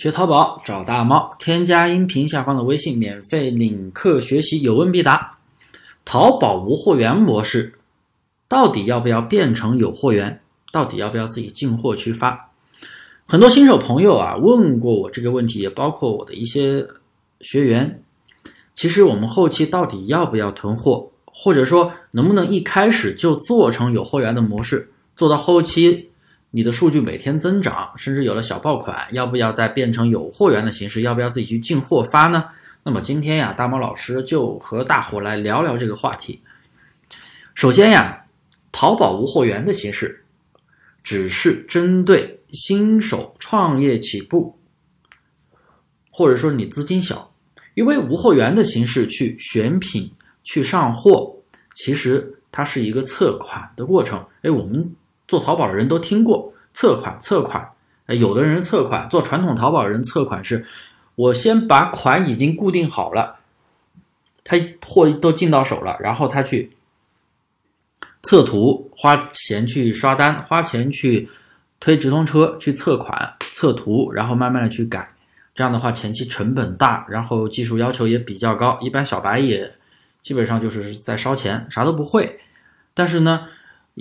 学淘宝找大猫，添加音频下方的微信，免费领课学习，有问必答。淘宝无货源模式到底要不要变成有货源？到底要不要自己进货去发？很多新手朋友啊问过我这个问题，也包括我的一些学员。其实我们后期到底要不要囤货，或者说能不能一开始就做成有货源的模式，做到后期？你的数据每天增长，甚至有了小爆款，要不要再变成有货源的形式？要不要自己去进货发呢？那么今天呀，大猫老师就和大伙来聊聊这个话题。首先呀，淘宝无货源的形式，只是针对新手创业起步，或者说你资金小，因为无货源的形式去选品、去上货，其实它是一个测款的过程。哎，我们。做淘宝的人都听过测款，测款，呃有的人测款做传统淘宝人测款是，我先把款已经固定好了，他货都进到手了，然后他去测图，花钱去刷单，花钱去推直通车去测款、测图，然后慢慢的去改，这样的话前期成本大，然后技术要求也比较高，一般小白也基本上就是在烧钱，啥都不会，但是呢。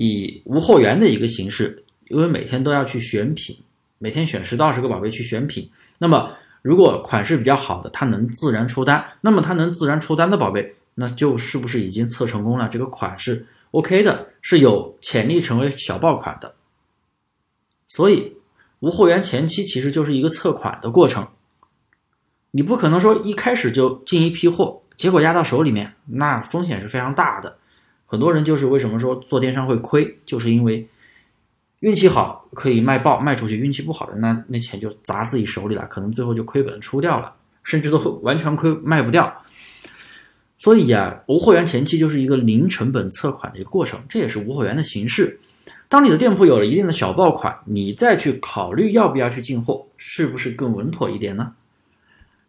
以无货源的一个形式，因为每天都要去选品，每天选十到二十个宝贝去选品。那么，如果款式比较好的，它能自然出单，那么它能自然出单的宝贝，那就是不是已经测成功了？这个款式 OK 的，是有潜力成为小爆款的。所以，无货源前期其实就是一个测款的过程。你不可能说一开始就进一批货，结果压到手里面，那风险是非常大的。很多人就是为什么说做电商会亏，就是因为运气好可以卖爆卖出去，运气不好的那那钱就砸自己手里了，可能最后就亏本出掉了，甚至都会完全亏卖不掉。所以呀，无货源前期就是一个零成本测款的一个过程，这也是无货源的形式。当你的店铺有了一定的小爆款，你再去考虑要不要去进货，是不是更稳妥一点呢？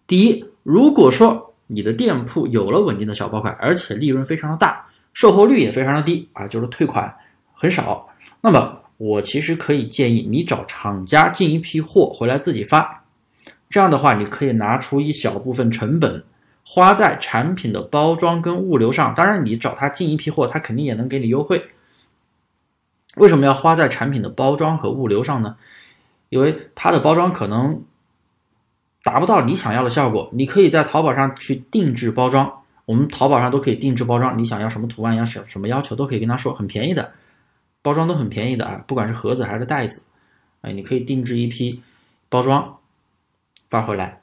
第一，如果说你的店铺有了稳定的小爆款，而且利润非常的大。售后率也非常的低啊，就是退款很少。那么我其实可以建议你找厂家进一批货回来自己发，这样的话你可以拿出一小部分成本花在产品的包装跟物流上。当然，你找他进一批货，他肯定也能给你优惠。为什么要花在产品的包装和物流上呢？因为它的包装可能达不到你想要的效果，你可以在淘宝上去定制包装。我们淘宝上都可以定制包装，你想要什么图案，要什什么要求，都可以跟他说，很便宜的，包装都很便宜的啊，不管是盒子还是袋子，哎，你可以定制一批包装发回来，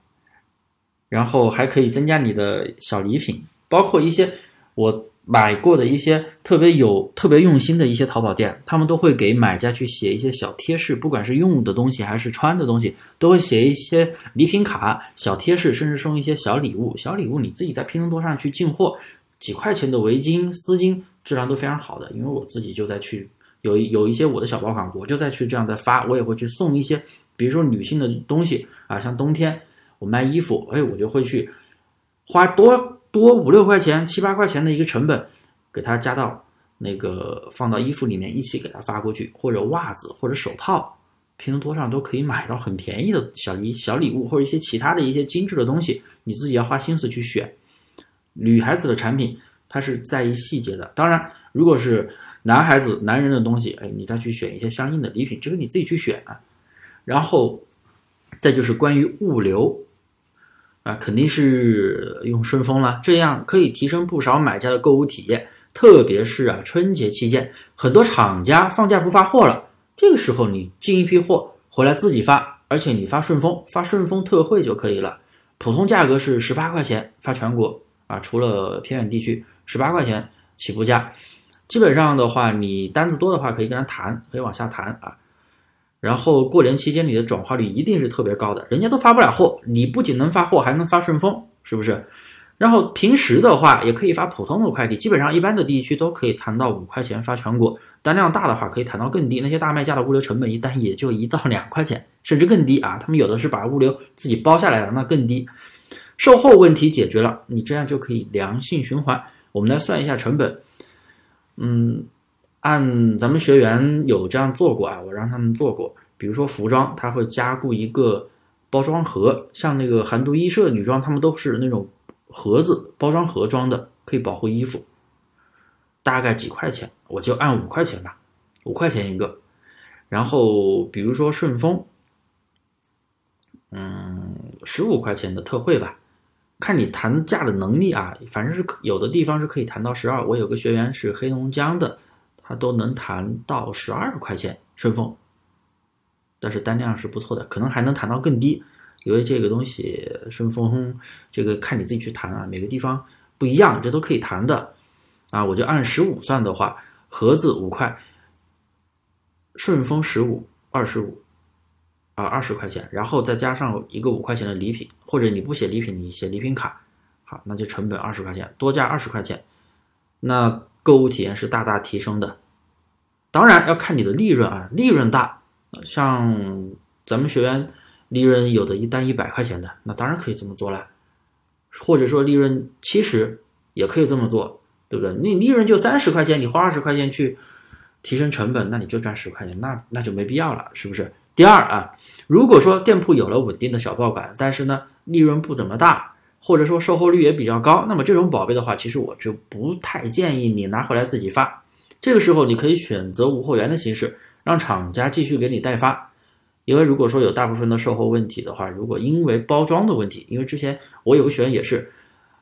然后还可以增加你的小礼品，包括一些我。买过的一些特别有、特别用心的一些淘宝店，他们都会给买家去写一些小贴士，不管是用的东西还是穿的东西，都会写一些礼品卡、小贴士，甚至送一些小礼物。小礼物你自己在拼多多上去进货，几块钱的围巾、丝巾，质量都非常好的。因为我自己就在去有有一些我的小爆款，我就在去这样在发，我也会去送一些，比如说女性的东西啊，像冬天我卖衣服，哎，我就会去花多。多五六块钱、七八块钱的一个成本，给它加到那个放到衣服里面一起给它发过去，或者袜子或者手套，拼多多上都可以买到很便宜的小礼小礼物或者一些其他的一些精致的东西，你自己要花心思去选。女孩子的产品，它是在意细节的。当然，如果是男孩子、男人的东西，哎，你再去选一些相应的礼品，这个你自己去选啊。然后，再就是关于物流。啊，肯定是用顺丰了，这样可以提升不少买家的购物体验。特别是啊，春节期间，很多厂家放假不发货了，这个时候你进一批货回来自己发，而且你发顺丰，发顺丰特惠就可以了。普通价格是十八块钱发全国啊，除了偏远地区，十八块钱起步价。基本上的话，你单子多的话，可以跟他谈，可以往下谈啊。然后过年期间你的转化率一定是特别高的，人家都发不了货，你不仅能发货，还能发顺丰，是不是？然后平时的话也可以发普通的快递，基本上一般的地区都可以谈到五块钱发全国，单量大的话可以谈到更低，那些大卖家的物流成本一单也就一到两块钱，甚至更低啊，他们有的是把物流自己包下来了，那更低。售后问题解决了，你这样就可以良性循环。我们来算一下成本，嗯。按咱们学员有这样做过啊，我让他们做过。比如说服装，他会加固一个包装盒，像那个韩都衣舍女装，他们都是那种盒子包装盒装的，可以保护衣服，大概几块钱，我就按五块钱吧，五块钱一个。然后比如说顺丰，嗯，十五块钱的特惠吧，看你谈价的能力啊，反正是有的地方是可以谈到十二。我有个学员是黑龙江的，他都能谈到十二块钱顺丰。但是单量是不错的，可能还能谈到更低，因为这个东西顺丰这个看你自己去谈啊，每个地方不一样，这都可以谈的啊。我就按十五算的话，盒子五块，顺丰十五二十五啊二十块钱，然后再加上一个五块钱的礼品，或者你不写礼品，你写礼品卡，好，那就成本二十块钱，多加二十块钱，那购物体验是大大提升的。当然要看你的利润啊，利润大。像咱们学员利润有的一单一百块钱的，那当然可以这么做了，或者说利润七十也可以这么做，对不对？你利润就三十块钱，你花二十块钱去提升成本，那你就赚十块钱，那那就没必要了，是不是？第二啊，如果说店铺有了稳定的小爆款，但是呢利润不怎么大，或者说售后率也比较高，那么这种宝贝的话，其实我就不太建议你拿回来自己发，这个时候你可以选择无货源的形式。让厂家继续给你代发，因为如果说有大部分的售后问题的话，如果因为包装的问题，因为之前我有个学员也是，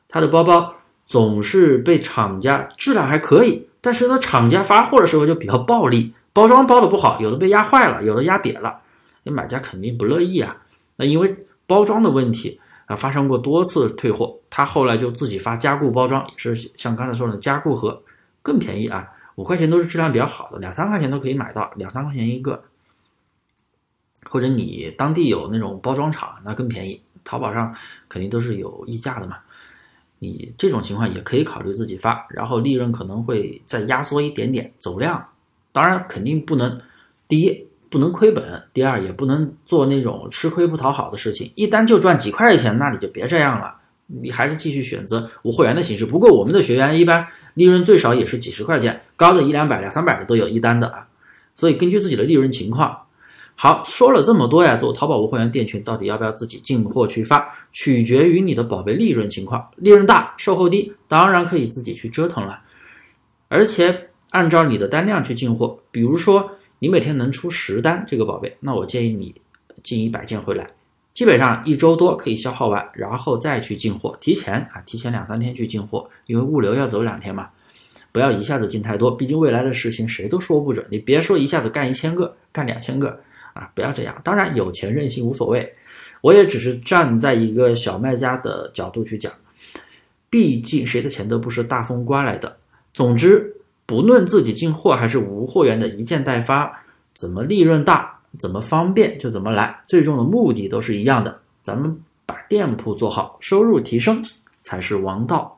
他的包包总是被厂家质量还可以，但是呢厂家发货的时候就比较暴力，包装包的不好，有的被压坏了，有的压瘪了，那买家肯定不乐意啊。那因为包装的问题啊，发生过多次退货，他后来就自己发加固包装，也是像刚才说的加固盒更便宜啊。五块钱都是质量比较好的，两三块钱都可以买到，两三块钱一个，或者你当地有那种包装厂，那更便宜。淘宝上肯定都是有溢价的嘛，你这种情况也可以考虑自己发，然后利润可能会再压缩一点点，走量。当然肯定不能，第一不能亏本，第二也不能做那种吃亏不讨好的事情，一单就赚几块钱，那你就别这样了。你还是继续选择无货源的形式。不过我们的学员一般利润最少也是几十块钱，高的一两百、两三百的都有一单的啊。所以根据自己的利润情况，好说了这么多呀，做淘宝无货源店群到底要不要自己进货去发，取决于你的宝贝利润情况。利润大、售后低，当然可以自己去折腾了。而且按照你的单量去进货，比如说你每天能出十单这个宝贝，那我建议你进一百件回来。基本上一周多可以消耗完，然后再去进货，提前啊，提前两三天去进货，因为物流要走两天嘛，不要一下子进太多，毕竟未来的事情谁都说不准，你别说一下子干一千个，干两千个啊，不要这样。当然有钱任性无所谓，我也只是站在一个小卖家的角度去讲，毕竟谁的钱都不是大风刮来的。总之，不论自己进货还是无货源的一件代发，怎么利润大？怎么方便就怎么来，最终的目的都是一样的，咱们把店铺做好，收入提升才是王道。